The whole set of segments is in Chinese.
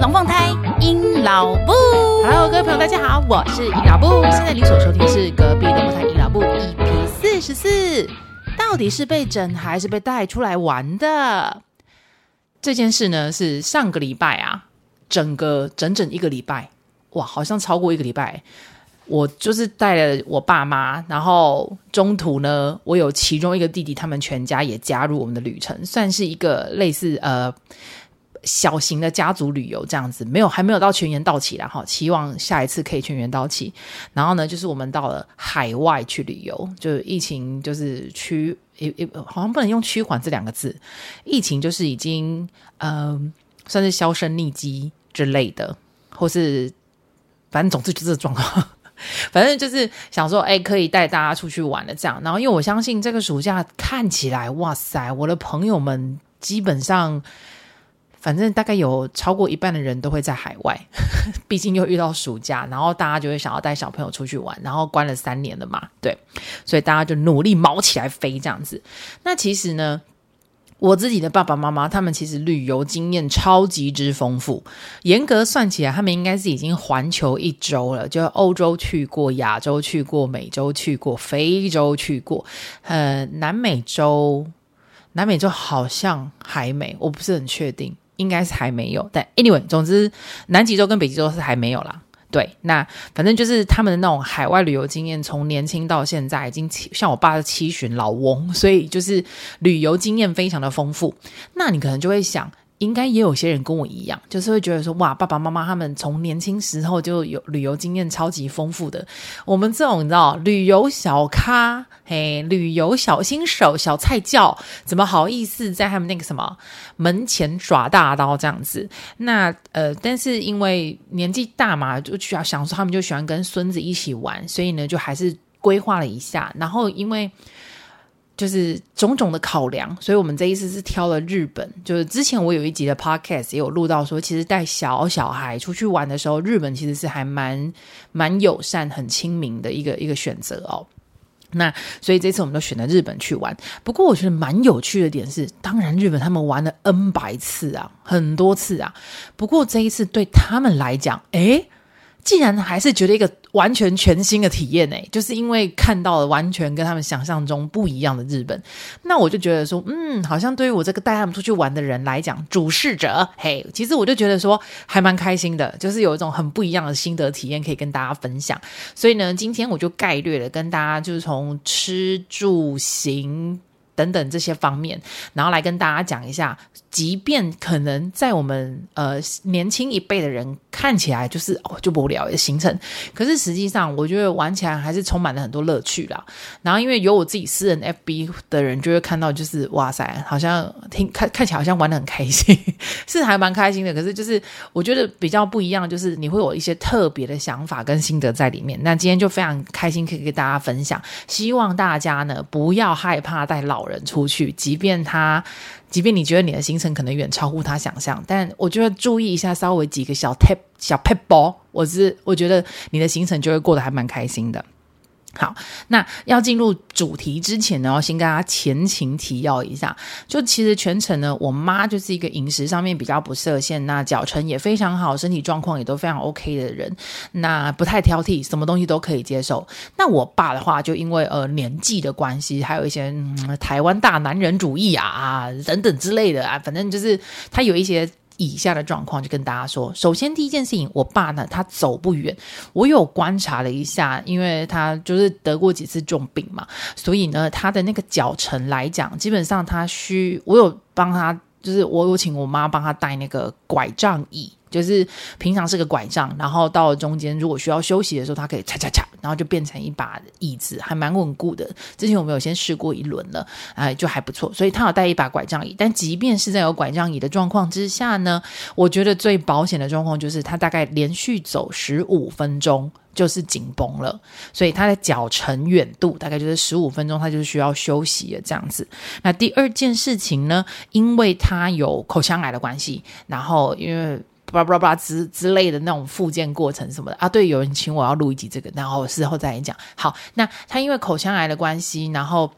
龙凤胎鹰老布。Hello，各位朋友，大家好，我是鹰老布。现在你所收听是隔壁龙凤胎鹰老布 EP 四十四。到底是被整还是被带出来玩的？这件事呢，是上个礼拜啊，整个整整一个礼拜，哇，好像超过一个礼拜。我就是带了我爸妈，然后中途呢，我有其中一个弟弟，他们全家也加入我们的旅程，算是一个类似呃小型的家族旅游这样子，没有还没有到全员到齐啦哈，期望下一次可以全员到齐。然后呢，就是我们到了海外去旅游，就疫情就是趋也也好像不能用趋缓这两个字，疫情就是已经嗯、算是销声匿迹之类的，或是反正总之就是这状况。反正就是想说，哎，可以带大家出去玩了这样。然后，因为我相信这个暑假看起来，哇塞，我的朋友们基本上，反正大概有超过一半的人都会在海外。毕竟又遇到暑假，然后大家就会想要带小朋友出去玩。然后关了三年了嘛，对，所以大家就努力毛起来飞这样子。那其实呢，我自己的爸爸妈妈，他们其实旅游经验超级之丰富。严格算起来，他们应该是已经环球一周了，就欧洲去过，亚洲去过，美洲去过，非洲去过，呃，南美洲，南美洲好像还没，我不是很确定，应该是还没有。但 anyway，总之，南极洲跟北极洲是还没有啦。对，那反正就是他们的那种海外旅游经验，从年轻到现在已经，像我爸是七旬老翁，所以就是旅游经验非常的丰富。那你可能就会想。应该也有些人跟我一样，就是会觉得说，哇，爸爸妈妈他们从年轻时候就有旅游经验超级丰富的。我们这种你知道，旅游小咖，嘿，旅游小新手、小菜教，怎么好意思在他们那个什么门前耍大刀这样子？那呃，但是因为年纪大嘛，就需要想说他们就喜欢跟孙子一起玩，所以呢，就还是规划了一下。然后因为。就是种种的考量，所以我们这一次是挑了日本。就是之前我有一集的 podcast 也有录到说，其实带小小孩出去玩的时候，日本其实是还蛮蛮友善、很亲民的一个一个选择哦。那所以这次我们都选了日本去玩。不过我觉得蛮有趣的点是，当然日本他们玩了 N 百次啊，很多次啊。不过这一次对他们来讲，诶。竟然还是觉得一个完全全新的体验呢，就是因为看到了完全跟他们想象中不一样的日本，那我就觉得说，嗯，好像对于我这个带他们出去玩的人来讲，主事者，嘿，其实我就觉得说还蛮开心的，就是有一种很不一样的心得体验可以跟大家分享。所以呢，今天我就概略的跟大家就是从吃住行。等等这些方面，然后来跟大家讲一下，即便可能在我们呃年轻一辈的人看起来就是哦就无聊的行程，可是实际上我觉得玩起来还是充满了很多乐趣啦。然后因为有我自己私人 FB 的人就会看到，就是哇塞，好像听看看起来好像玩得很开心，是还蛮开心的。可是就是我觉得比较不一样，就是你会有一些特别的想法跟心得在里面。那今天就非常开心可以跟大家分享，希望大家呢不要害怕带老人。人出去，即便他，即便你觉得你的行程可能远超乎他想象，但我觉得注意一下，稍微几个小 tip 小 pebble，我是我觉得你的行程就会过得还蛮开心的。好，那要进入主题之前呢，要先跟大家前情提要一下。就其实全程呢，我妈就是一个饮食上面比较不设限，那脚程也非常好，身体状况也都非常 OK 的人，那不太挑剔，什么东西都可以接受。那我爸的话，就因为呃年纪的关系，还有一些、台湾大男人主义啊啊等等之类的啊，反正就是他有一些。以下的状况就跟大家说。首先，第一件事情，我爸呢，他走不远。我有观察了一下，因为他就是得过几次重病嘛，所以呢，他的那个脚程来讲，基本上他需我有帮他，就是我有请我妈帮他带那个拐杖椅。就是平常是个拐杖，然后到了中间，如果需要休息的时候，它可以嚓嚓嚓，然后就变成一把椅子，还蛮稳固的。之前我们有先试过一轮了，哎，就还不错。所以他有带一把拐杖椅，但即便是在有拐杖椅的状况之下呢，我觉得最保险的状况就是他大概连续走十五分钟就是紧绷了，所以他的脚程远度大概就是十五分钟，他就是需要休息的这样子。那第二件事情呢，因为他有口腔癌的关系，然后因为。叭叭叭之之类的那种复健过程什么的啊，对，有人请我要录一集这个，然后事后再来讲。好，那他因为口腔癌的关系，然后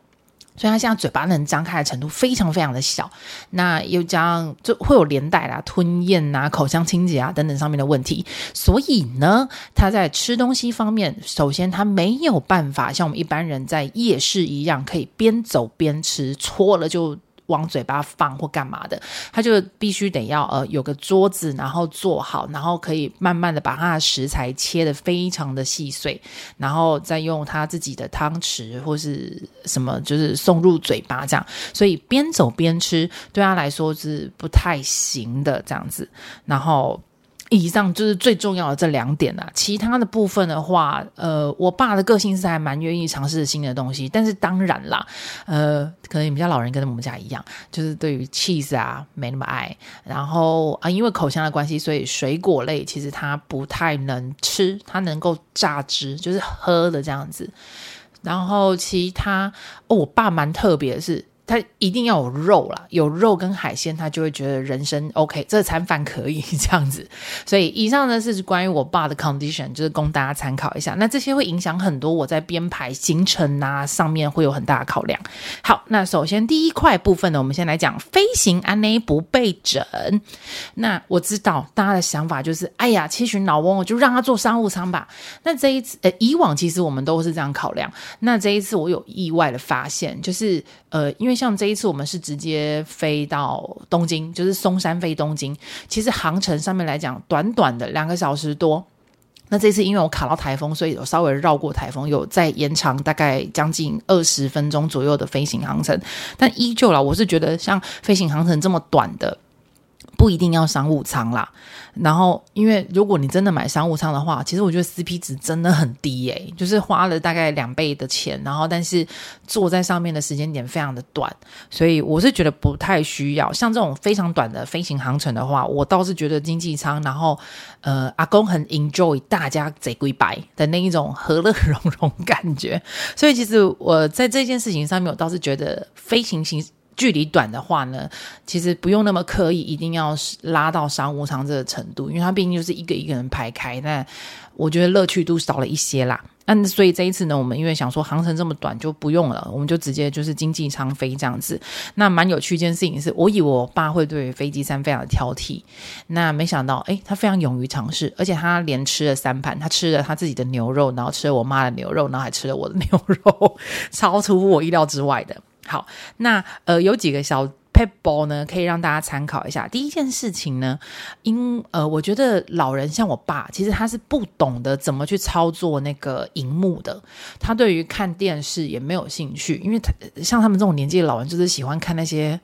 所以他现在嘴巴能张开的程度非常非常的小，那又将就会有连带啦吞咽啊、口腔清洁啊等等上面的问题。所以呢，他在吃东西方面，首先他没有办法像我们一般人在夜市一样，可以边走边吃，错了就。往嘴巴放或干嘛的，他就必须得要呃有个桌子，然后坐好，然后可以慢慢的把他的食材切得非常的细碎，然后再用他自己的汤匙或是什么，就是送入嘴巴这样。所以边走边吃对他来说是不太行的这样子，然后。以上就是最重要的这两点啦，其他的部分的话，呃，我爸的个性是还蛮愿意尝试新的东西，但是当然啦，呃，可能你们家老人跟我们家一样，就是对于 cheese 啊没那么爱，然后啊，因为口腔的关系，所以水果类其实他不太能吃，他能够榨汁，就是喝的这样子。然后其他，哦，我爸蛮特别的是。他一定要有肉啦，有肉跟海鲜，他就会觉得人生 OK，这餐饭可以这样子。所以以上呢是关于我爸的 condition，就是供大家参考一下。那这些会影响很多我在编排行程啊上面会有很大的考量。好，那首先第一块部分呢，我们先来讲飞行安内不被整。那我知道大家的想法就是，哎呀，七旬老翁，我就让他坐商务舱吧。那这一次，呃，以往其实我们都是这样考量。那这一次我有意外的发现，就是呃，因为。像这一次我们是直接飞到东京，就是松山飞东京。其实航程上面来讲，短短的两个小时多。那这次因为我卡到台风，所以有稍微绕过台风，有再延长大概将近二十分钟左右的飞行航程。但依旧了，我是觉得像飞行航程这么短的。不一定要商务舱啦，然后因为如果你真的买商务舱的话，其实我觉得 CP 值真的很低诶、就是花了大概两倍的钱，然后但是坐在上面的时间点非常的短，所以我是觉得不太需要。像这种非常短的飞行航程的话，我倒是觉得经济舱，然后呃阿公很 enjoy 大家贼龟白的那一种 和乐融融感觉，所以其实我在这件事情上面，我倒是觉得飞行行。距离短的话呢，其实不用那么刻意，一定要拉到商务舱这个程度，因为它毕竟就是一个一个人排开，那我觉得乐趣度少了一些啦。那所以这一次呢，我们因为想说航程这么短就不用了，我们就直接就是经济舱飞这样子。那蛮有趣一件事情是，我以为我爸会对飞机餐非常的挑剔，那没想到，诶，他非常勇于尝试，而且他连吃了三盘，他吃了他自己的牛肉，然后吃了我妈的牛肉，然后还吃了我的牛肉，超出乎我意料之外的。好，那呃有几个小撇步呢，可以让大家参考一下。第一件事情呢，因呃我觉得老人像我爸，其实他是不懂得怎么去操作那个荧幕的。他对于看电视也没有兴趣，因为他像他们这种年纪的老人，就是喜欢看那些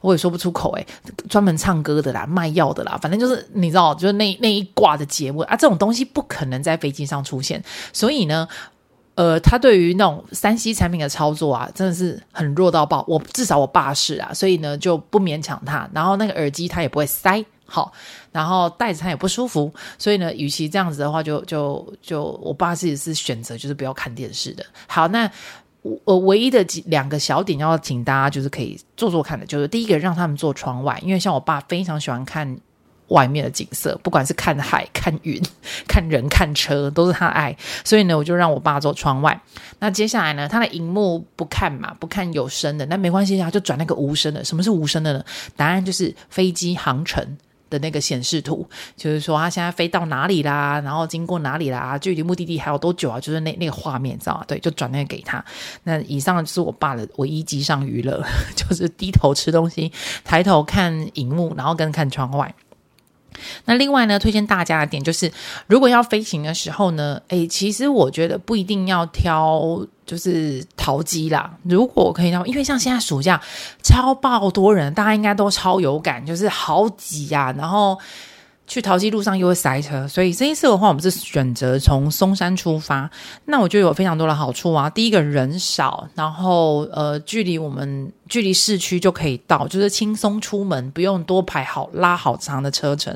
我也说不出口诶，专门唱歌的啦、卖药的啦，反正就是你知道，就是那那一挂的节目啊，这种东西不可能在飞机上出现，所以呢。呃，他对于那种 3C 产品的操作啊，真的是很弱到爆。我至少我爸是啊，所以呢就不勉强他。然后那个耳机他也不会塞好，然后戴着他也不舒服。所以呢，与其这样子的话，就就就我爸自己是选择就是不要看电视的。好，那我唯一的几两个小点要请大家就是可以做做看的，就是第一个让他们坐窗外，因为像我爸非常喜欢看。外面的景色，不管是看海、看云、看人、看车，都是他爱。所以呢，我就让我爸坐窗外。那接下来呢，他的荧幕不看嘛，不看有声的，那没关系啊，就转那个无声的。什么是无声的呢？答案就是飞机航程的那个显示图，就是说他现在飞到哪里啦，然后经过哪里啦，距离目的地还有多久啊？就是那那个画面，知道吗？对，就转那个给他。那以上就是我爸的唯一机上娱乐，就是低头吃东西，抬头看荧幕，然后跟看窗外。那另外呢，推荐大家的点就是，如果要飞行的时候呢，诶，其实我觉得不一定要挑就是桃机啦。如果可以的话，因为像现在暑假超爆多人，大家应该都超有感，就是好挤呀、啊，然后。去桃机路上又会塞车，所以这一次的话，我们是选择从松山出发。那我觉得有非常多的好处啊。第一个人少，然后呃，距离我们距离市区就可以到，就是轻松出门，不用多排好拉好长的车程。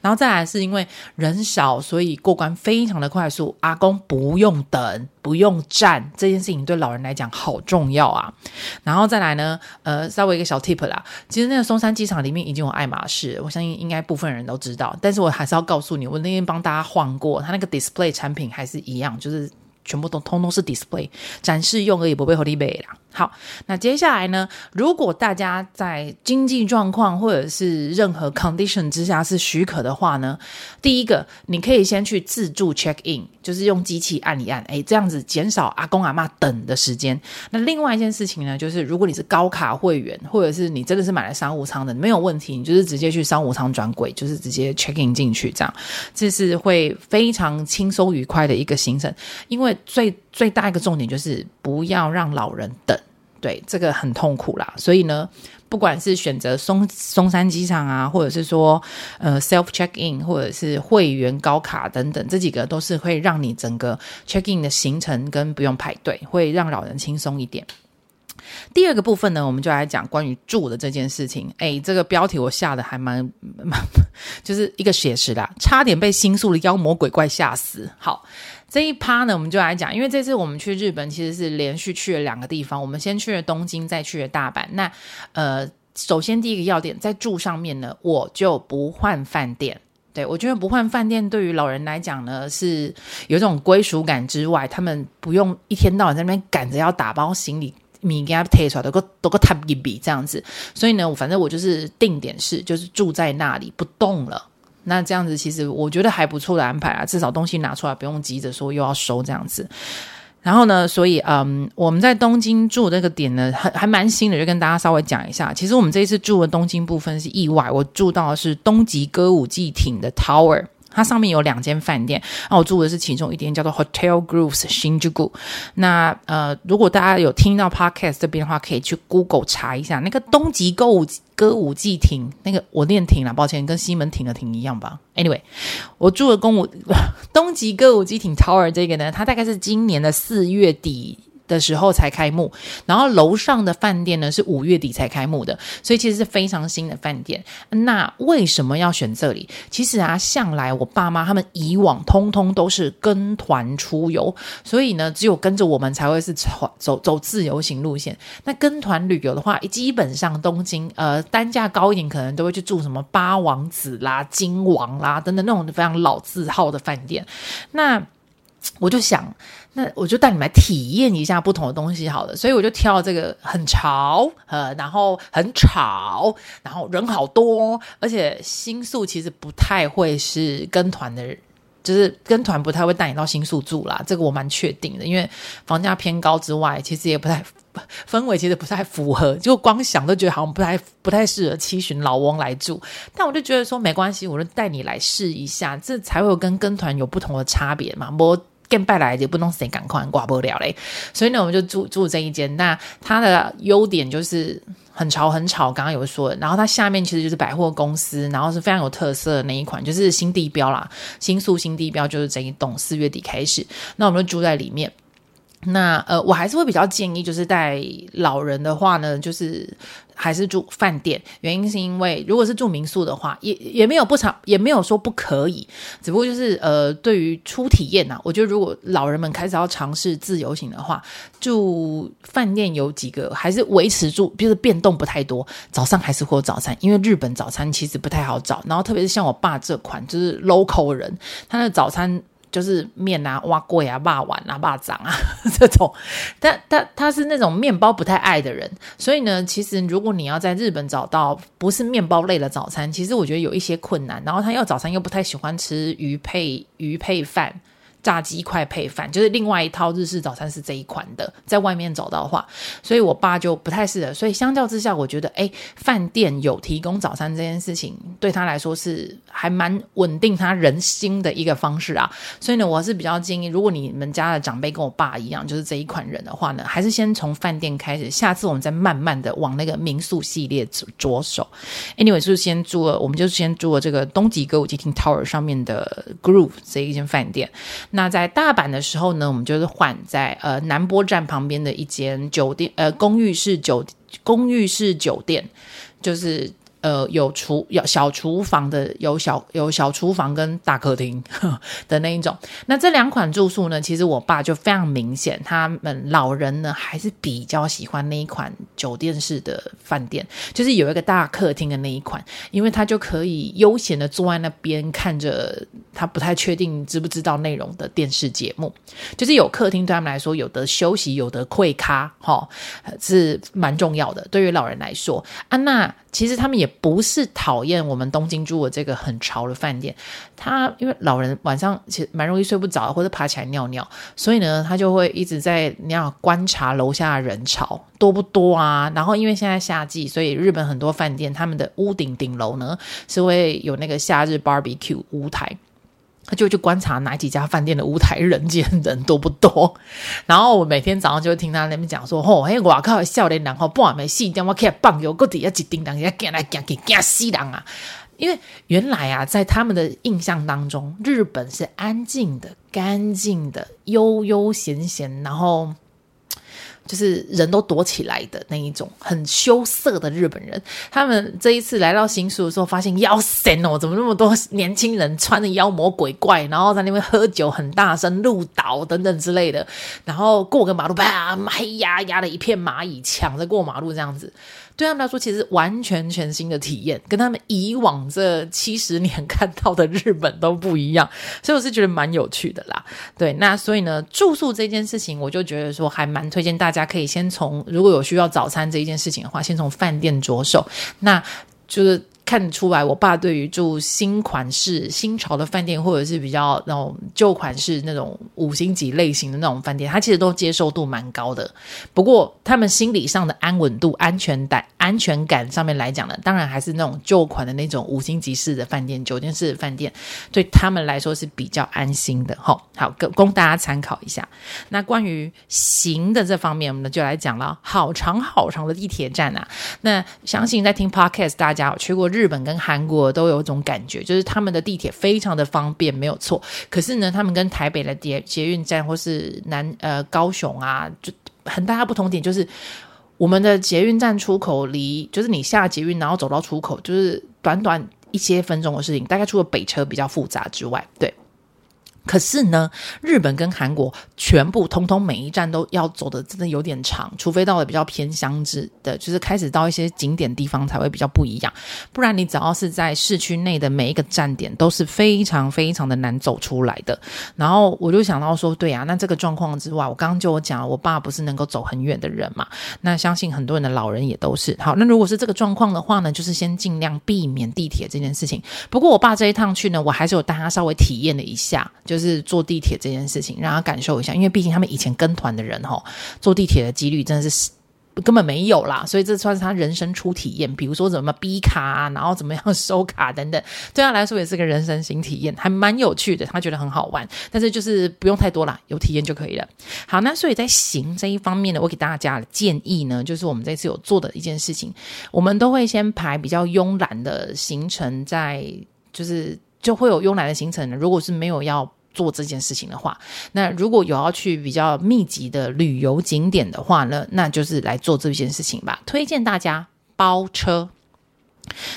然后再来是因为人少，所以过关非常的快速。阿公不用等，不用站，这件事情对老人来讲好重要啊。然后再来呢，呃，稍微一个小 tip 啦，其实那个松山机场里面已经有爱马仕，我相信应该部分人都知道。但是我还是要告诉你，我那天帮大家换过，它那个 display 产品还是一样，就是全部都通通是 display 展示用而已，不被合理背啦。好，那接下来呢，如果大家在经济状况或者是任何 condition 之下是许可的话呢，第一个你可以先去自助 check in，就是用机器按一按，诶，这样子减少阿公阿嬷等的时间。那另外一件事情呢，就是如果你是高卡会员，或者是你真的是买了商务舱的，没有问题，你就是直接去商务舱转柜，就是直接 check in 进去，这样这是会非常轻松愉快的一个行程，因为最最大一个重点就是不要让老人等，对，这个很痛苦啦。所以呢，不管是选择松松山机场啊，或者是说呃 self check in，或者是会员高卡等等，这几个都是会让你整个 check in 的行程跟不用排队，会让老人轻松一点。第二个部分呢，我们就来讲关于住的这件事情。诶，这个标题我下的还蛮蛮，就是一个写实啦，差点被新宿的妖魔鬼怪吓死。好。这一趴呢，我们就来讲，因为这次我们去日本其实是连续去了两个地方，我们先去了东京，再去了大阪。那呃，首先第一个要点在住上面呢，我就不换饭店。对，我觉得不换饭店对于老人来讲呢，是有一种归属感之外，他们不用一天到晚在那边赶着要打包行李，米给他贴出来都个都个 type 一笔这样子。所以呢，反正我就是定点式，就是住在那里不动了。那这样子其实我觉得还不错的安排啊，至少东西拿出来不用急着说又要收这样子。然后呢，所以嗯，我们在东京住这个点呢，还还蛮新的，就跟大家稍微讲一下。其实我们这一次住的东京部分是意外，我住到的是东极歌舞伎町的 Tower。它上面有两间饭店，那我住的是其中一间，叫做 Hotel Grooves Shinjuku。那呃，如果大家有听到 Podcast 这边的话，可以去 Google 查一下那个东极歌舞歌舞伎町，那个我念町了，抱歉，跟西门町的町一样吧。Anyway，我住的公舞 东极歌舞伎町 Tower 这个呢，它大概是今年的四月底。的时候才开幕，然后楼上的饭店呢是五月底才开幕的，所以其实是非常新的饭店。那为什么要选这里？其实啊，向来我爸妈他们以往通通都是跟团出游，所以呢，只有跟着我们才会是走走自由行路线。那跟团旅游的话，基本上东京呃单价高一点，可能都会去住什么八王子啦、金王啦等等那种非常老字号的饭店。那我就想。那我就带你们来体验一下不同的东西好了，所以我就挑这个很潮，呃，然后很吵，然后人好多，而且新宿其实不太会是跟团的，就是跟团不太会带你到新宿住啦，这个我蛮确定的，因为房价偏高之外，其实也不太氛围，其实不太符合，就光想都觉得好像不太不太适合七旬老翁来住，但我就觉得说没关系，我就带你来试一下，这才会有跟跟团有不同的差别嘛，我。跟拜来也不能谁赶快挂不了嘞，所以呢，我们就住住这一间。那它的优点就是很潮很吵，刚刚有说。然后它下面其实就是百货公司，然后是非常有特色的那一款，就是新地标啦，新宿新地标就是这一栋，四月底开始。那我们就住在里面。那呃，我还是会比较建议，就是带老人的话呢，就是还是住饭店。原因是因为，如果是住民宿的话，也也没有不常，也没有说不可以。只不过就是呃，对于初体验呐，我觉得如果老人们开始要尝试自由行的话，住饭店有几个还是维持住，就是变动不太多。早上还是会有早餐，因为日本早餐其实不太好找。然后特别是像我爸这款就是 local 人，他的早餐。就是面啊、碗粿啊、霸碗啊、霸掌啊 这种，但他他是那种面包不太爱的人，所以呢，其实如果你要在日本找到不是面包类的早餐，其实我觉得有一些困难。然后他要早餐又不太喜欢吃鱼配鱼配饭。炸鸡块配饭，就是另外一套日式早餐是这一款的，在外面找到的话，所以我爸就不太适合。所以相较之下，我觉得哎，饭店有提供早餐这件事情，对他来说是还蛮稳定他人心的一个方式啊。所以呢，我是比较建议，如果你们家的长辈跟我爸一样，就是这一款人的话呢，还是先从饭店开始，下次我们再慢慢的往那个民宿系列着手。Anyway，就是先住了，我们就是先住了这个东极歌舞伎町 Tower 上面的 Groove 这一间饭店。那在大阪的时候呢，我们就是换在呃南波站旁边的一间酒店，呃公寓式酒公寓式酒店，就是呃有厨有小厨房的，有小有小厨房跟大客厅的那一种。那这两款住宿呢，其实我爸就非常明显，他们老人呢还是比较喜欢那一款酒店式的饭店，就是有一个大客厅的那一款，因为他就可以悠闲的坐在那边看着他不太确定知不知道内容的电视节目，就是有客厅对他们来说有的休息，有的会咖，哈、是蛮重要的。对于老人来说，啊，娜其实他们也不是讨厌我们东京住的这个很潮的饭店，他因为老人晚上其实蛮容易睡不着，或者爬起来尿尿，所以呢，他就会一直在你要观察楼下的人潮多不多啊。然后因为现在夏季，所以日本很多饭店他们的屋顶顶楼呢是会有那个夏日 barbecue 舞台。他就去观察哪几家饭店的舞台人间人多不多，然后我每天早上就会听他那边讲说，吼、哦，嘿，我靠，少年人吼，半没戏点我起来放油，搁底下一叮当，人家来行去惊死人啊！因为原来啊，在他们的印象当中，日本是安静的、干净的、悠悠闲闲，然后。就是人都躲起来的那一种很羞涩的日本人，他们这一次来到新宿的时候，发现要神哦，怎么那么多年轻人穿的妖魔鬼怪，然后在那边喝酒很大声、鹿岛等等之类的，然后过个马路，啪，黑压压的一片蚂蚁抢着过马路这样子。对他们来说，其实完全全新的体验，跟他们以往这七十年 看到的日本都不一样，所以我是觉得蛮有趣的啦。对，那所以呢，住宿这件事情，我就觉得说还蛮推荐大家可以先从如果有需要早餐这一件事情的话，先从饭店着手，那就是。看得出来，我爸对于住新款式、新潮的饭店，或者是比较那种旧款式那种五星级类型的那种饭店，他其实都接受度蛮高的。不过，他们心理上的安稳度、安全感、安全感上面来讲呢，当然还是那种旧款的那种五星级式的饭店、酒店式的饭店，对他们来说是比较安心的。吼，好，供供大家参考一下。那关于行的这方面，我们就来讲了。好长好长的地铁站啊！那相信在听 Podcast 大家有去过。日本跟韩国都有一种感觉，就是他们的地铁非常的方便，没有错。可是呢，他们跟台北的捷捷运站或是南呃高雄啊，就很大的不同点就是，我们的捷运站出口离就是你下捷运然后走到出口，就是短短一些分钟的事情。大概除了北车比较复杂之外，对。可是呢，日本跟韩国全部通通每一站都要走的真的有点长，除非到了比较偏乡之的，就是开始到一些景点地方才会比较不一样。不然你只要是在市区内的每一个站点都是非常非常的难走出来的。然后我就想到说，对啊，那这个状况之外，我刚刚就我讲，我爸不是能够走很远的人嘛，那相信很多人的老人也都是。好，那如果是这个状况的话呢，就是先尽量避免地铁这件事情。不过我爸这一趟去呢，我还是有带他稍微体验了一下，就。就是坐地铁这件事情，让他感受一下，因为毕竟他们以前跟团的人哈，坐地铁的几率真的是根本没有啦，所以这算是他人生初体验。比如说怎么逼卡啊，然后怎么样收卡等等，对他来说也是个人生新体验，还蛮有趣的，他觉得很好玩。但是就是不用太多啦，有体验就可以了。好，那所以在行这一方面呢，我给大家的建议呢，就是我们这次有做的一件事情，我们都会先排比较慵懒的行程在，在就是就会有慵懒的行程。如果是没有要做这件事情的话，那如果有要去比较密集的旅游景点的话呢，那就是来做这件事情吧。推荐大家包车。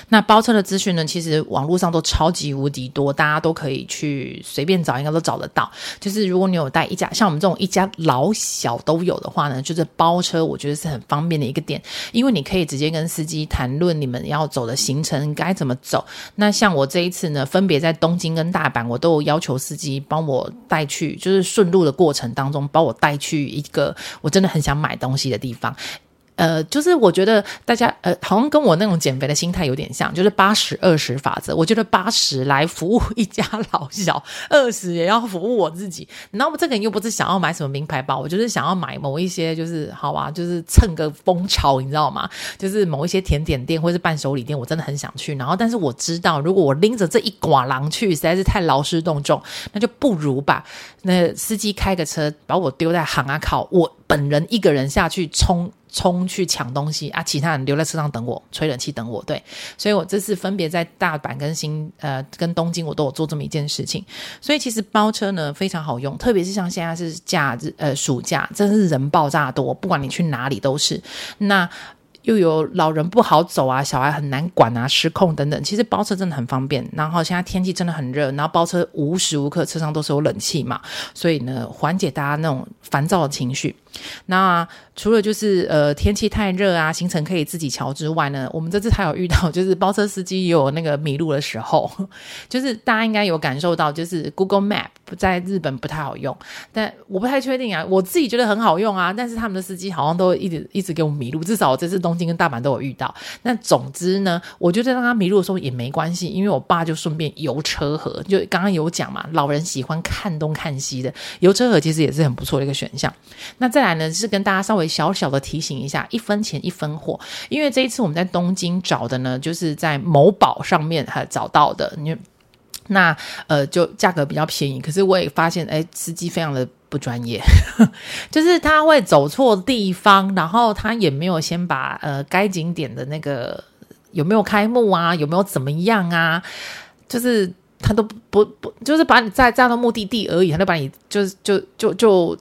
那包车的资讯呢，其实网络上都超级无敌多，大家都可以去随便找，应该都找得到。就是如果你有带一家，像我们这种一家老小都有的话呢，就是包车，我觉得是很方便的一个点，因为你可以直接跟司机谈论你们要走的行程该怎么走。那像我这一次呢，分别在东京跟大阪，我都有要求司机帮我带去，就是顺路的过程当中，帮我带去一个我真的很想买东西的地方。呃，就是我觉得大家呃，好像跟我那种减肥的心态有点像，就是八十二十法则。我觉得八十来服务一家老小，二十也要服务我自己。那么这个人又不是想要买什么名牌包，我就是想要买某一些，就是好吧，就是蹭个风潮，你知道吗？就是某一些甜点店或是伴手礼店，我真的很想去。然后，但是我知道，如果我拎着这一寡郎去，实在是太劳师动众，那就不如把那司机开个车把我丢在行啊靠，我本人一个人下去冲。冲去抢东西啊！其他人留在车上等我，吹冷气等我。对，所以我这次分别在大阪跟新呃跟东京，我都有做这么一件事情。所以其实包车呢非常好用，特别是像现在是假日呃暑假，真是人爆炸多，不管你去哪里都是。那又有老人不好走啊，小孩很难管啊，失控等等。其实包车真的很方便。然后现在天气真的很热，然后包车无时无刻车上都是有冷气嘛，所以呢，缓解大家那种烦躁的情绪。那除了就是呃天气太热啊，行程可以自己瞧之外呢，我们这次还有遇到就是包车司机也有那个迷路的时候，就是大家应该有感受到，就是 Google Map 在日本不太好用，但我不太确定啊，我自己觉得很好用啊，但是他们的司机好像都一直一直给我迷路，至少我这次东京跟大阪都有遇到。那总之呢，我觉得让他迷路的时候也没关系，因为我爸就顺便游车河，就刚刚有讲嘛，老人喜欢看东看西的，游车河其实也是很不错的一个选项。那再呢，是跟大家稍微小小的提醒一下，一分钱一分货，因为这一次我们在东京找的呢，就是在某宝上面哈找到的，你那呃就价格比较便宜，可是我也发现，哎，司机非常的不专业，就是他会走错地方，然后他也没有先把呃该景点的那个有没有开幕啊，有没有怎么样啊，就是他都不不就是把你载载到目的地而已，他就把你就是就就就。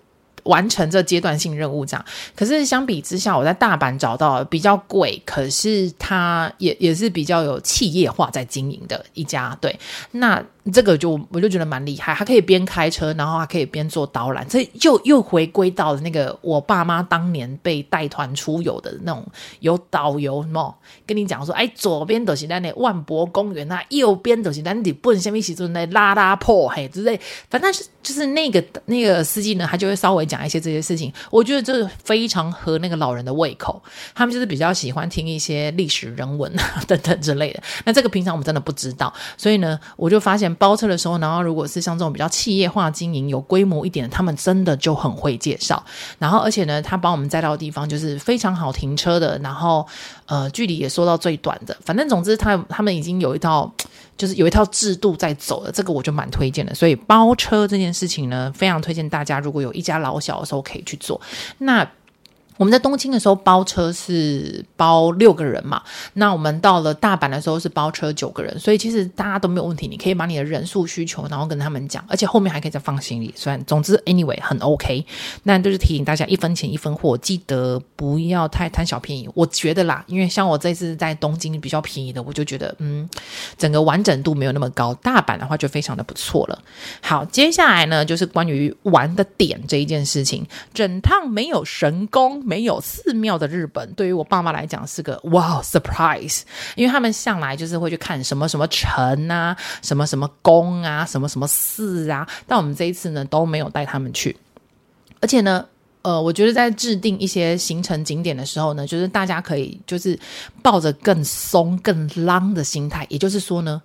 完成这阶段性任务，这样。可是相比之下，我在大阪找到比较贵，可是它也也是比较有企业化在经营的一家。对，那。这个就我就觉得蛮厉害，他可以边开车，然后还可以边做导览，这又又回归到那个我爸妈当年被带团出游的那种有导游什么，跟你讲说，哎，左边都是在那万博公园啊，右边都是在你不能什么时阵那拉拉破嘿之类，反正是就是那个那个司机呢，他就会稍微讲一些这些事情，我觉得这非常合那个老人的胃口，他们就是比较喜欢听一些历史人文等等之类的。那这个平常我们真的不知道，所以呢，我就发现。包车的时候，然后如果是像这种比较企业化经营、有规模一点，他们真的就很会介绍。然后，而且呢，他帮我们载到的地方就是非常好停车的，然后呃，距离也说到最短的。反正总之，他他们已经有一套，就是有一套制度在走了。这个我就蛮推荐的。所以包车这件事情呢，非常推荐大家，如果有一家老小的时候可以去做。那。我们在东京的时候包车是包六个人嘛，那我们到了大阪的时候是包车九个人，所以其实大家都没有问题，你可以把你的人数需求，然后跟他们讲，而且后面还可以再放行李，虽然总之 anyway 很 OK，那就是提醒大家一分钱一分货，记得不要太贪小便宜。我觉得啦，因为像我这次在东京比较便宜的，我就觉得嗯，整个完整度没有那么高，大阪的话就非常的不错了。好，接下来呢就是关于玩的点这一件事情，整趟没有神功。没有寺庙的日本，对于我爸妈来讲是个哇 surprise，因为他们向来就是会去看什么什么城啊，什么什么宫啊，什么什么寺啊，但我们这一次呢都没有带他们去，而且呢，呃，我觉得在制定一些行程景点的时候呢，就是大家可以就是抱着更松、更浪的心态，也就是说呢，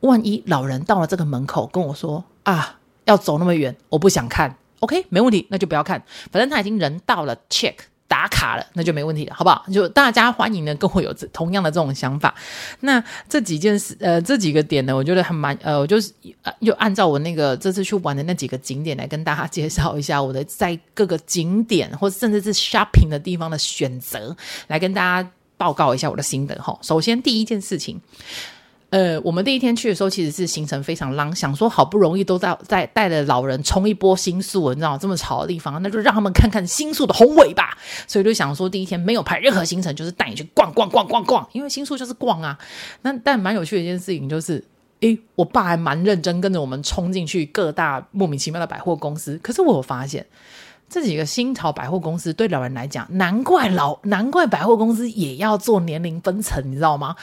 万一老人到了这个门口跟我说啊，要走那么远，我不想看。OK，没问题，那就不要看，反正他已经人到了，check 打卡了，那就没问题了，好不好？就大家欢迎呢，跟我有同样的这种想法。那这几件事，呃，这几个点呢，我觉得还蛮，呃，我就是就按照我那个这次去玩的那几个景点来跟大家介绍一下我的在各个景点或甚至是 shopping 的地方的选择，来跟大家报告一下我的心得哈。首先第一件事情。呃，我们第一天去的时候，其实是行程非常浪，想说好不容易都在在带着老人冲一波新宿，你知道这么吵的地方，那就让他们看看新宿的宏伟吧。所以就想说，第一天没有排任何行程，就是带你去逛逛逛逛逛，因为新宿就是逛啊。那但蛮有趣的一件事情就是，诶，我爸还蛮认真跟着我们冲进去各大莫名其妙的百货公司，可是我有发现。这几个新潮百货公司对老人来讲，难怪老 难怪百货公司也要做年龄分层，你知道吗？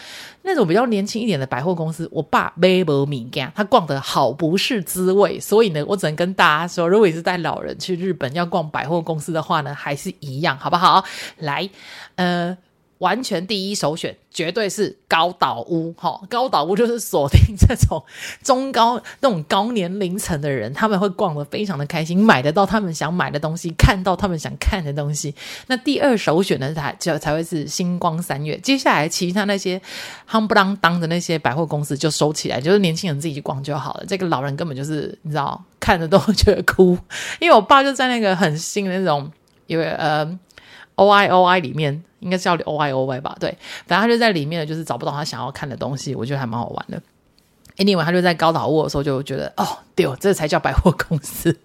那种比较年轻一点的百货公司，我爸没不米干，他逛得好不是滋味。所以呢，我只能跟大家说，如果你是带老人去日本要逛百货公司的话呢，还是一样，好不好？来，呃。完全第一首选绝对是高岛屋，哈，高岛屋就是锁定这种中高那种高年龄层的人，他们会逛得非常的开心，买得到他们想买的东西，看到他们想看的东西。那第二首选呢，才就才会是星光三月。接下来其他那些夯不啷当的那些百货公司就收起来，就是年轻人自己去逛就好了。这个老人根本就是你知道，看着都会觉得哭。因为我爸就在那个很新的那种，因为呃。O I O I 里面应该是叫 O I O I 吧？对，反正他就在里面，就是找不到他想要看的东西，我觉得还蛮好玩的。Anyway，他就在高岛屋的时候就觉得，哦，对，这才叫百货公司。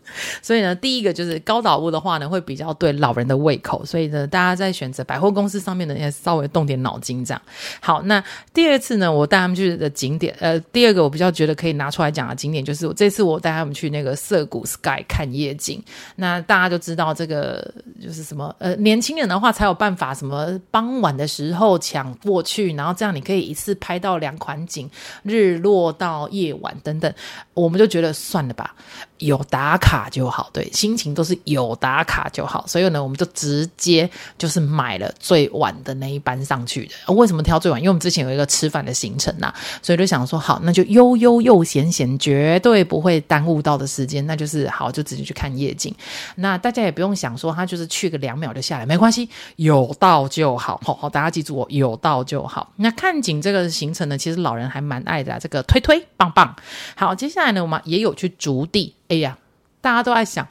所以呢，第一个就是高岛屋的话呢，会比较对老人的胃口。所以呢，大家在选择百货公司上面呢，也稍微动点脑筋这样。好，那第二次呢，我带他们去的景点，呃，第二个我比较觉得可以拿出来讲的景点，就是我这次我带他们去那个涩谷 Sky 看夜景。那大家就知道这个就是什么，呃，年轻人的话才有办法什么傍晚的时候抢过去，然后这样你可以一次拍到两款景，日落到夜晚等等。我们就觉得算了吧。有打卡就好，对，心情都是有打卡就好，所以呢，我们就直接就是买了最晚的那一班上去的。为什么挑最晚？因为我们之前有一个吃饭的行程呐、啊，所以就想说，好，那就悠悠又闲闲，绝对不会耽误到的时间，那就是好，就直接去看夜景。那大家也不用想说，他就是去个两秒就下来，没关系，有到就好。好，好，大家记住我，有到就好。那看景这个行程呢，其实老人还蛮爱的、这个推推棒棒。好，接下来呢，我们也有去竹地。哎呀，大家都在想，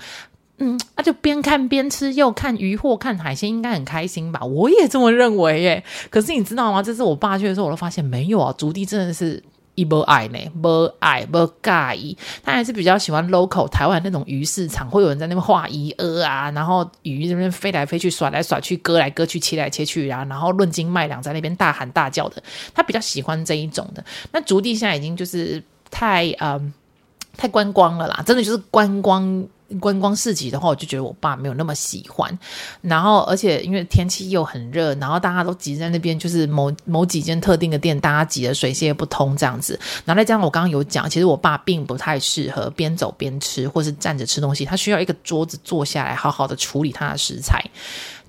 嗯，那、就边看边吃，又看渔货、看海鲜，应该很开心吧？我也这么认为耶。可是你知道吗？这次我爸去的时候，我都发现没有啊。竹地真的是一波爱呢，波爱波介意，他还是比较喜欢 local 台湾那种鱼市场，会有人在那边画鱼饵啊，然后鱼在那边飞来飞去、甩来甩去、割来割去、切来切去啊，然后论斤卖两，在那边大喊大叫的，他比较喜欢这一种的。那竹地现在已经就是太嗯。太观光了啦，真的就是观光。观光市集的话，我就觉得我爸没有那么喜欢。然后，而且因为天气又很热，然后大家都挤在那边，就是某某几间特定的店，大家挤得水泄不通这样子。然后再加上我刚刚有讲，其实我爸并不太适合边走边吃，或是站着吃东西，他需要一个桌子坐下来，好好的处理他的食材。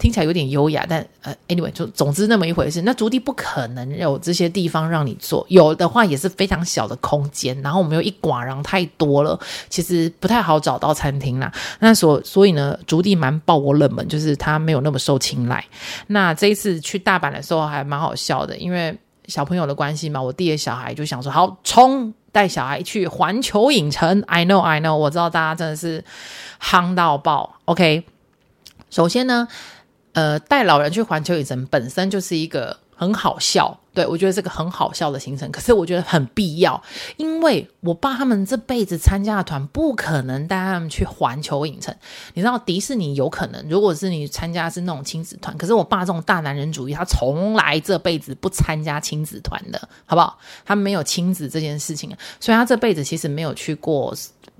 听起来有点优雅，但呃，anyway，就总之那么一回事。那竹地不可能有这些地方让你坐，有的话也是非常小的空间。然后我们又一寡人太多了，其实不太好找到餐厅啦。那所所以呢，竹地蛮爆我冷门，就是他没有那么受青睐。那这一次去大阪的时候还蛮好笑的，因为小朋友的关系嘛，我弟的小孩就想说，好冲，带小孩去环球影城。I know, I know，我知道大家真的是夯到爆。OK，首先呢，呃，带老人去环球影城本身就是一个。很好笑，对，我觉得这个很好笑的行程，可是我觉得很必要，因为我爸他们这辈子参加的团不可能带他们去环球影城。你知道迪士尼有可能，如果是你参加是那种亲子团，可是我爸这种大男人主义，他从来这辈子不参加亲子团的，好不好？他没有亲子这件事情，所以他这辈子其实没有去过。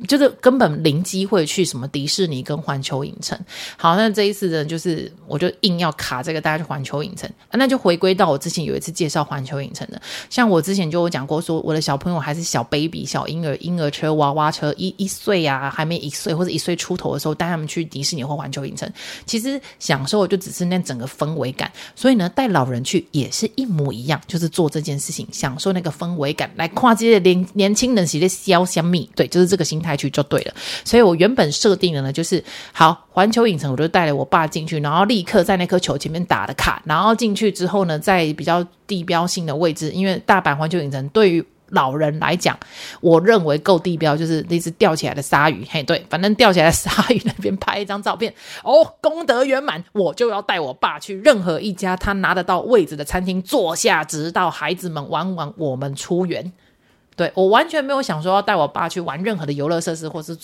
就是根本零机会去什么迪士尼跟环球影城。好，那这一次呢，就是我就硬要卡这个大家去环球影城，啊，那就回归到我之前有一次介绍环球影城的。像我之前就有讲过，说我的小朋友还是小 baby、小婴儿、婴儿车、娃娃车，一一岁啊，还没一岁或者一岁出头的时候，带他们去迪士尼或环球影城，其实享受就只是那整个氛围感。所以呢，带老人去也是一模一样，就是做这件事情，享受那个氛围感，来跨界的年年轻人，喜的消香蜜，对，就是这个心态。去就对了，所以我原本设定的呢，就是好环球影城，我就带了我爸进去，然后立刻在那颗球前面打的卡，然后进去之后呢，在比较地标性的位置，因为大阪环球影城对于老人来讲，我认为够地标，就是那只吊起来的鲨鱼，嘿，对，反正吊起来鲨鱼那边拍一张照片，哦，功德圆满，我就要带我爸去任何一家他拿得到位置的餐厅坐下，直到孩子们玩完，我们出园。对，我完全没有想说要带我爸去玩任何的游乐设施，或是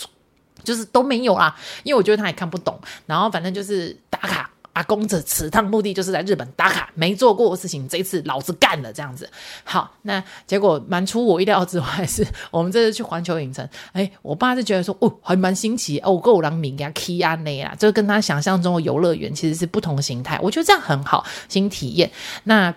就是都没有啦，因为我觉得他也看不懂。然后反正就是打卡，阿公这此趟目的就是在日本打卡，没做过的事情，这一次老子干了这样子。好，那结果蛮出我意料之外，是我们这次去环球影城，哎，我爸就觉得说，哦，还蛮新奇哦，够让名呀，key 啊那呀，就跟他想象中的游乐园其实是不同形态，我觉得这样很好，新体验。那。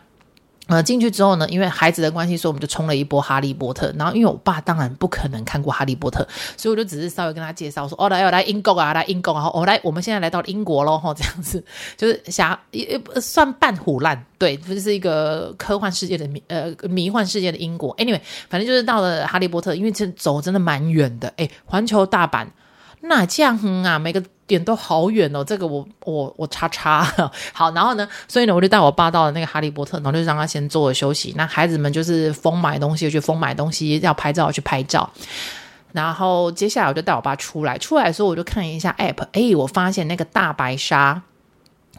呃，进去之后呢，因为孩子的关系，所以我们就冲了一波哈利波特。然后，因为我爸当然不可能看过哈利波特，所以我就只是稍微跟他介绍说：“哦，来，哦，来英国啊，来英国啊，哦，来，我们现在来到英国喽，吼，这样子就是想也算半唬烂，对，就是一个科幻世界的迷呃迷幻世界的英国。Anyway，反正就是到了哈利波特，因为这走真的蛮远的，诶，环球大阪那这样啊，每个。点都好远哦，这个我我我叉叉好，然后呢，所以呢，我就带我爸到了那个哈利波特，然后就让他先坐着休息。那孩子们就是疯买东西，去疯买东西，要拍照去拍照。然后接下来我就带我爸出来，出来的时候我就看一下 app，诶，我发现那个大白鲨，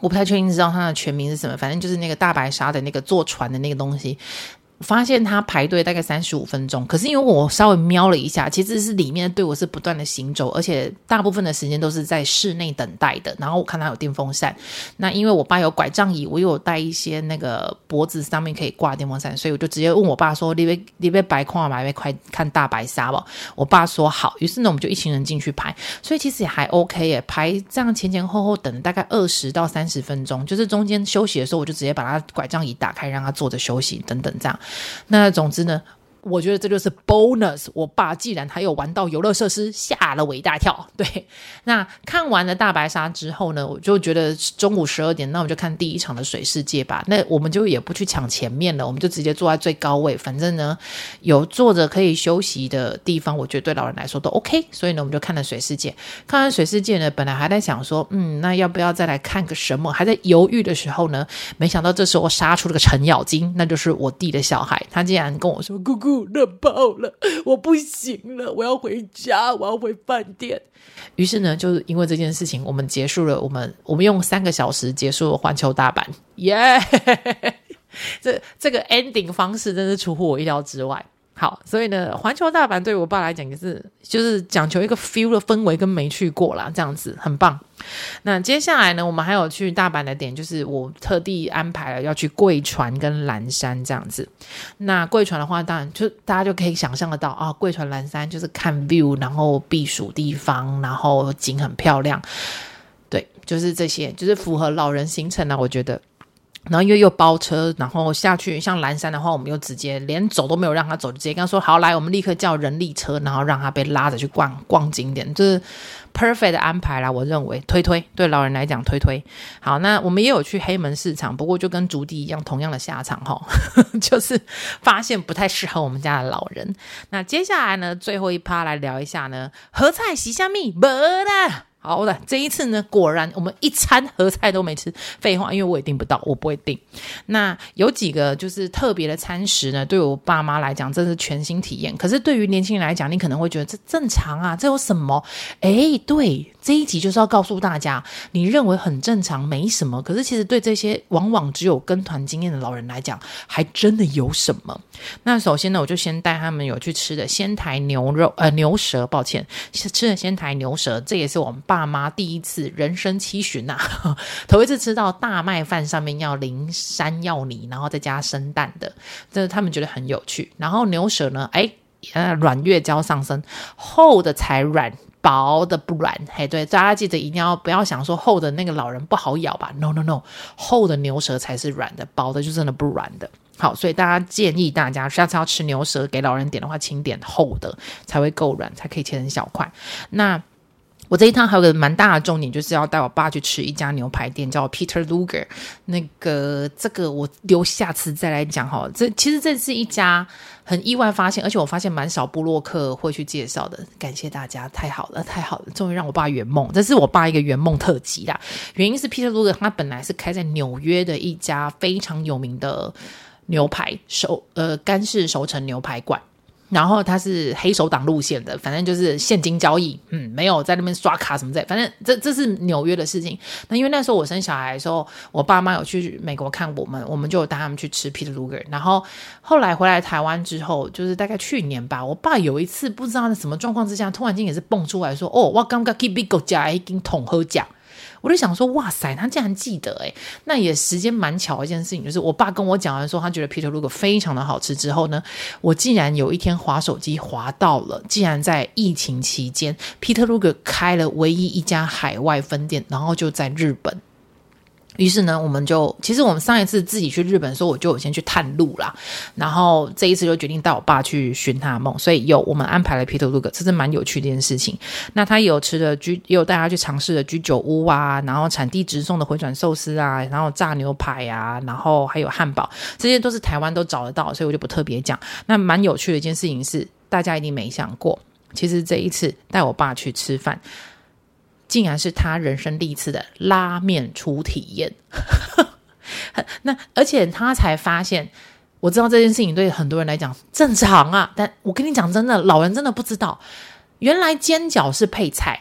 我不太确定知道它的全名是什么，反正就是那个大白鲨的那个坐船的那个东西。发现他排队大概三十五分钟，可是因为我稍微瞄了一下，其实是里面的队伍是不断的行走，而且大部分的时间都是在室内等待的。然后我看他有电风扇，那因为我爸有拐杖椅，我有带一些那个脖子上面可以挂电风扇，所以我就直接问我爸说：“你别你别白看嘛，别快看大白鲨吧。”我爸说好，于是呢我们就一群人进去排，所以其实也还 OK 耶，排这样前前后后等大概二十到三十分钟，就是中间休息的时候，我就直接把他拐杖椅打开，让他坐着休息等等这样。那总之呢，我觉得这就是 bonus。我爸既然还有玩到游乐设施，吓了我一大跳。对，那看完了大白鲨之后呢，我就觉得中午十二点，那我们就看第一场的水世界吧。那我们就也不去抢前面了，我们就直接坐在最高位。反正呢，有坐着可以休息的地方，我觉得对老人来说都 OK。所以呢，我们就看了水世界。看完水世界呢，本来还在想说，嗯，那要不要再来看个什么？还在犹豫的时候呢，没想到这时候杀出了个程咬金，那就是我弟的小孩。他竟然跟我说：“姑姑。”热爆了，我不行了，我要回家，我要回饭店。于是呢，就是因为这件事情，我们结束了，我们我们用三个小时结束了环球大阪，耶、这这个 ending 方式真是出乎我意料之外。好，所以呢，环球大阪对我爸来讲也是，就是讲求一个 feel 的氛围，跟没去过啦，这样子很棒。那接下来呢，我们还有去大阪的点，就是我特地安排了要去贵船跟岚山这样子。那贵船的话，当然就大家就可以想象得到啊，贵船岚山就是看 view，然后避暑地方，然后景很漂亮。对，就是这些，就是符合老人行程啊，我觉得。然后又又包车，然后下去像岚山的话，我们又直接连走都没有让他走，就直接跟他说好来，我们立刻叫人力车，然后让他被拉着去逛逛景点，就是 perfect 的安排啦。我认为推推对老人来讲推推好。那我们也有去黑门市场，不过就跟竹地一样，同样的下场哈，就是发现不太适合我们家的老人。那接下来呢，最后一趴来聊一下呢，何菜洗虾米没了。好的，这一次呢，果然我们一餐合菜都没吃。废话，因为我也订不到，我不会订。那有几个就是特别的餐食呢，对我爸妈来讲，这是全新体验。可是对于年轻人来讲，你可能会觉得这正常啊，这有什么？诶，对。这一集就是要告诉大家，你认为很正常，没什么。可是其实对这些往往只有跟团经验的老人来讲，还真的有什么。那首先呢，我就先带他们有去吃的仙台牛肉，呃，牛舌，抱歉，吃的仙台牛舌，这也是我们爸妈第一次人生七旬呐、啊，头一次吃到大麦饭上面要淋山药泥，然后再加生蛋的，这他们觉得很有趣。然后牛舌呢，哎，呃，软月娇上身，厚的才软。薄的不软，嘿，对，大家记得一定要不要想说厚的那个老人不好咬吧？No No No，厚的牛舌才是软的，薄的就真的不软的。好，所以大家建议大家下次要吃牛舌给老人点的话，请点厚的才会够软，才可以切成小块。那。我这一趟还有个蛮大的重点，就是要带我爸去吃一家牛排店，叫 Peter Luger。那个这个我留下次再来讲哈。这其实这是一家很意外发现，而且我发现蛮少部落客会去介绍的。感谢大家，太好了，太好了，终于让我爸圆梦。这是我爸一个圆梦特辑啦。原因是 Peter Luger 他本来是开在纽约的一家非常有名的牛排熟呃干式熟成牛排馆。然后他是黑手党路线的，反正就是现金交易，嗯，没有在那边刷卡什么的。反正这这是纽约的事情。那因为那时候我生小孩的时候，我爸妈有去美国看我们，我们就有带他们去吃 Peter Luger。然后后来回来台湾之后，就是大概去年吧，我爸有一次不知道在什么状况之下，突然间也是蹦出来说：“哦，我刚刚 keep big 加一斤桶喝奖。”我就想说，哇塞，他竟然记得诶，那也时间蛮巧一件事情，就是我爸跟我讲完说他觉得 Peter Luger 非常的好吃之后呢，我竟然有一天滑手机滑到了，竟然在疫情期间，Peter Luger 开了唯一一家海外分店，然后就在日本。于是呢，我们就其实我们上一次自己去日本的时候，我就有先去探路啦。然后这一次就决定带我爸去寻他的梦，所以有我们安排了 Peter l u k 这是蛮有趣的一件事情。那他有吃的居，也有带他去尝试的居酒屋啊，然后产地直送的回转寿司啊，然后炸牛排啊，然后还有汉堡，这些都是台湾都找得到，所以我就不特别讲。那蛮有趣的一件事情是，大家一定没想过，其实这一次带我爸去吃饭。竟然是他人生第一次的拉面初体验，那而且他才发现，我知道这件事情对很多人来讲正常啊，但我跟你讲真的，老人真的不知道，原来煎饺是配菜，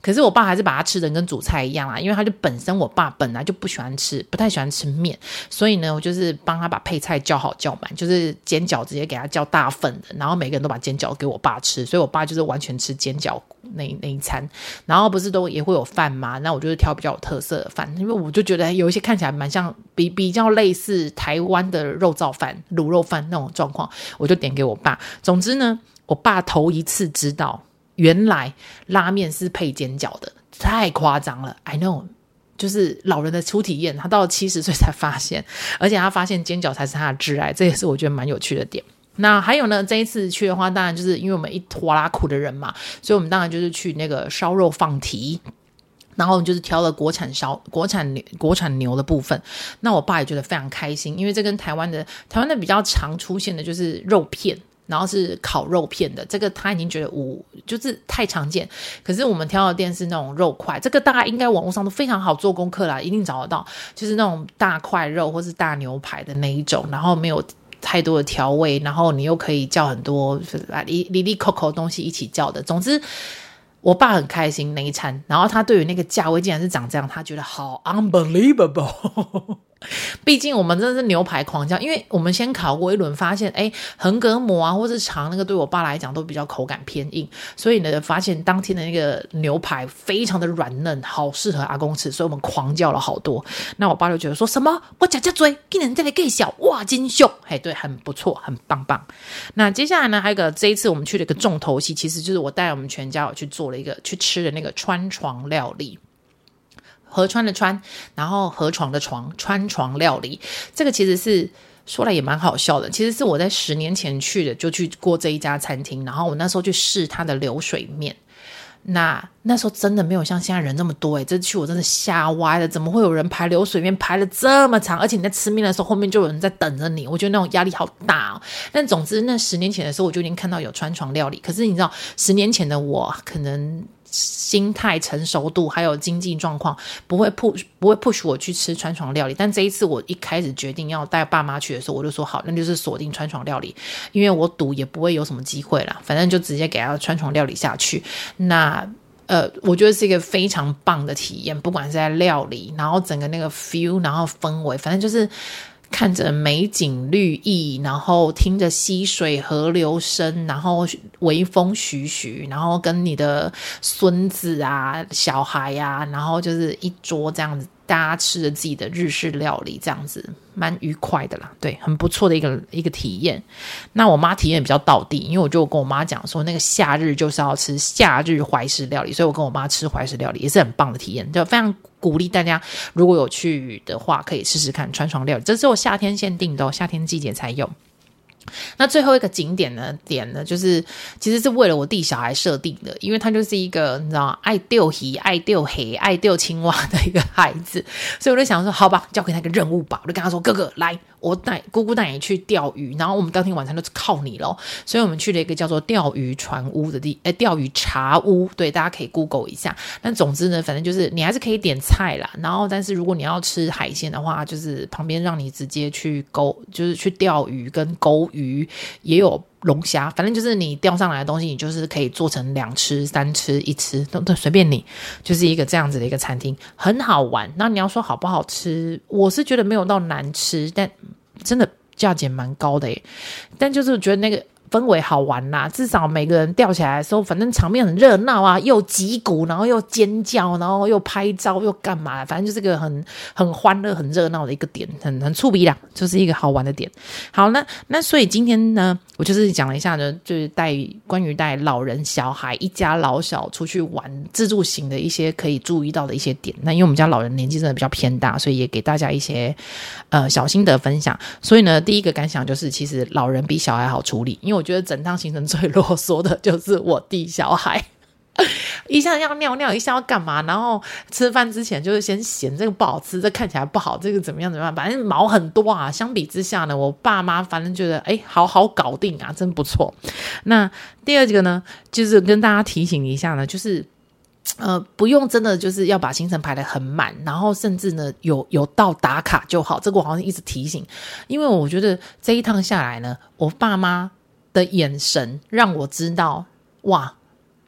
可是我爸还是把它吃的跟煮菜一样啊，因为他就本身我爸本来就不喜欢吃，不太喜欢吃面，所以呢，我就是帮他把配菜叫好叫满，就是煎饺直接给他叫大份的，然后每个人都把煎饺给我爸吃，所以我爸就是完全吃煎饺那那一餐，然后不是都也会有饭吗？那我就是挑比较有特色的饭，因为我就觉得有一些看起来蛮像比比较类似台湾的肉燥饭、卤肉饭那种状况，我就点给我爸。总之呢，我爸头一次知道。原来拉面是配煎饺的，太夸张了。I know，就是老人的初体验，他到了七十岁才发现，而且他发现煎饺才是他的挚爱，这也是我觉得蛮有趣的点。那还有呢，这一次去的话，当然就是因为我们一拖拉苦的人嘛，所以我们当然就是去那个烧肉放题，然后就是挑了国产烧、国产牛、国产牛的部分。那我爸也觉得非常开心，因为这跟台湾的台湾的比较常出现的就是肉片。然后是烤肉片的，这个他已经觉得无就是太常见。可是我们挑的店是那种肉块，这个大概应该网络上都非常好做功课啦，一定找得到。就是那种大块肉或是大牛排的那一种，然后没有太多的调味，然后你又可以叫很多啊里里里口口东西一起叫的。总之，我爸很开心那一餐，然后他对于那个价位竟然是长这样，他觉得好 unbelievable。毕竟我们真的是牛排狂叫，因为我们先烤过一轮，发现哎，横膈膜啊，或是肠那个对我爸来讲都比较口感偏硬，所以呢，发现当天的那个牛排非常的软嫩，好适合阿公吃，所以我们狂叫了好多。那我爸就觉得说什么，我夹夹嘴，给人再来更小，哇，金秀，嘿，对，很不错，很棒棒。那接下来呢，还有一个这一次我们去了一个重头戏，其实就是我带我们全家去做了一个去吃的那个川床料理。河川的川，然后河床的床，川床料理，这个其实是说来也蛮好笑的。其实是我在十年前去的，就去过这一家餐厅，然后我那时候去试它的流水面。那那时候真的没有像现在人那么多诶，这次去我真的吓歪了，怎么会有人排流水面排了这么长？而且你在吃面的时候，后面就有人在等着你，我觉得那种压力好大哦。但总之，那十年前的时候，我就已经看到有川床料理。可是你知道，十年前的我可能。心态成熟度还有经济状况不会 push 不会 push 我去吃川床料理，但这一次我一开始决定要带爸妈去的时候，我就说好，那就是锁定川床料理，因为我赌也不会有什么机会啦，反正就直接给他川床料理下去。那呃，我觉得是一个非常棒的体验，不管是在料理，然后整个那个 feel，然后氛围，反正就是。看着美景绿意，然后听着溪水河流声，然后微风徐徐，然后跟你的孙子啊、小孩呀、然后就是一桌这样子。大家吃着自己的日式料理，这样子蛮愉快的啦，对，很不错的一个一个体验。那我妈体验比较道地，因为我就跟我妈讲说，那个夏日就是要吃夏日怀石料理，所以我跟我妈吃怀石料理也是很棒的体验，就非常鼓励大家，如果有去的话，可以试试看川床料理，这是我夏天限定的，夏天季节才有。那最后一个景点呢？点呢，就是其实是为了我弟小孩设定的，因为他就是一个你知道爱钓鱼、爱钓黑、爱钓青蛙的一个孩子，所以我就想说，好吧，交给他一个任务吧，我就跟他说：“哥哥，来。”我带姑姑带你去钓鱼，然后我们当天晚上都靠你喽。所以我们去了一个叫做钓鱼船屋的地，诶，钓鱼茶屋。对，大家可以 Google 一下。但总之呢，反正就是你还是可以点菜啦。然后，但是如果你要吃海鲜的话，就是旁边让你直接去勾，就是去钓鱼跟勾，鱼也有龙虾。反正就是你钓上来的东西，你就是可以做成两吃、三吃、一吃，都都随便你。就是一个这样子的一个餐厅，很好玩。那你要说好不好吃，我是觉得没有到难吃，但。真的价钱蛮高的诶，但就是觉得那个。氛围好玩啦，至少每个人吊起来的时候，反正场面很热闹啊，又击鼓，然后又尖叫，然后又拍照，又干嘛？反正就是个很很欢乐、很热闹的一个点，很很触鼻啦，就是一个好玩的点。好，那那所以今天呢，我就是讲了一下呢，就是带关于带老人、小孩一家老小出去玩自助行的一些可以注意到的一些点。那因为我们家老人年纪真的比较偏大，所以也给大家一些呃小心得分享。所以呢，第一个感想就是，其实老人比小孩好处理，因为。我觉得整趟行程最啰嗦的就是我弟小孩，一下要尿尿，一下要干嘛，然后吃饭之前就是先嫌这个不好吃，这看起来不好，这个怎么样怎么样，反正毛很多啊。相比之下呢，我爸妈反正觉得哎，好好搞定啊，真不错。那第二个呢，就是跟大家提醒一下呢，就是呃，不用真的就是要把行程排得很满，然后甚至呢有有到打卡就好。这个我好像一直提醒，因为我觉得这一趟下来呢，我爸妈。的眼神让我知道，哇，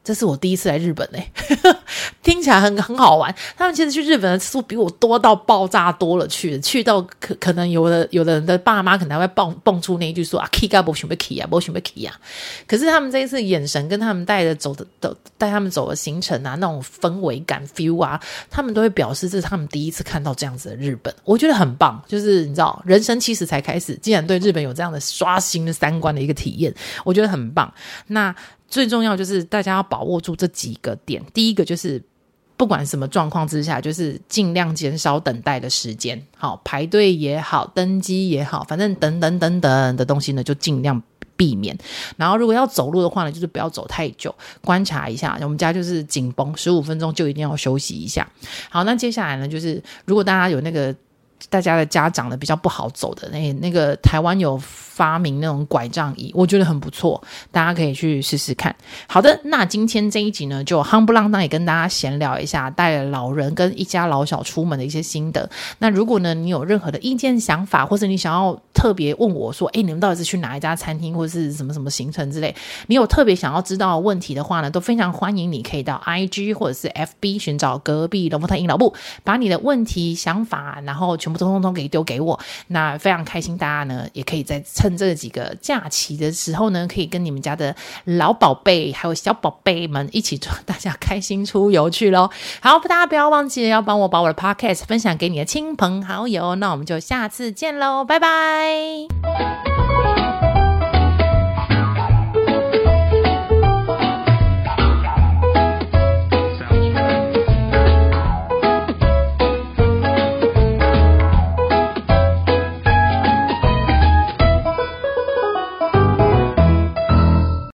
这是我第一次来日本哎！听起来很很好玩。他们其实去日本的次数比我多到爆炸多了去了，去到可可能有的有的人的爸妈可能还会蹦蹦出那一句说啊，K 嘎不想被 K 啊，不想被 K 啊。可是他们这一次眼神跟他们带的走的的带他们走的行程啊，那种氛围感 feel 啊，他们都会表示这是他们第一次看到这样子的日本，我觉得很棒。就是你知道，人生其实才开始，竟然对日本有这样的刷新的三观的一个体验，我觉得很棒。那最重要就是大家要把握住这几个点。第一个就是，不管什么状况之下，就是尽量减少等待的时间。好，排队也好，登机也好，反正等等等等的东西呢，就尽量避免。然后如果要走路的话呢，就是不要走太久，观察一下。我们家就是紧绷，十五分钟就一定要休息一下。好，那接下来呢，就是如果大家有那个大家的家长呢比较不好走的，那那个台湾有。发明那种拐杖椅，我觉得很不错，大家可以去试试看。好的，那今天这一集呢，就夯不浪当也跟大家闲聊一下带了老人跟一家老小出门的一些心得。那如果呢，你有任何的意见想法，或者你想要特别问我说，哎，你们到底是去哪一家餐厅，或者是什么什么行程之类，你有特别想要知道问题的话呢，都非常欢迎你可以到 IG 或者是 FB 寻找隔壁龙凤胎音老部，把你的问题想法，然后全部通通通给丢给我。那非常开心，大家呢也可以在趁这几个假期的时候呢，可以跟你们家的老宝贝还有小宝贝们一起，祝大家开心出游去喽！好，大家不要忘记了要帮我把我的 podcast 分享给你的亲朋好友。那我们就下次见喽，拜拜。